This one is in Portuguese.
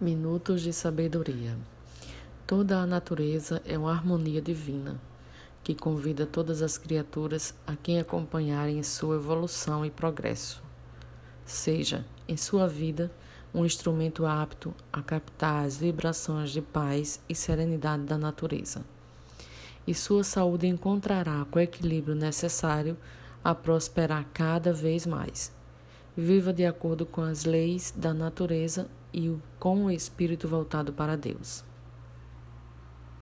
Minutos de Sabedoria. Toda a natureza é uma harmonia divina que convida todas as criaturas a quem acompanharem sua evolução e progresso. Seja, em sua vida, um instrumento apto a captar as vibrações de paz e serenidade da natureza. E sua saúde encontrará o equilíbrio necessário a prosperar cada vez mais. Viva de acordo com as leis da natureza e com o espírito voltado para Deus.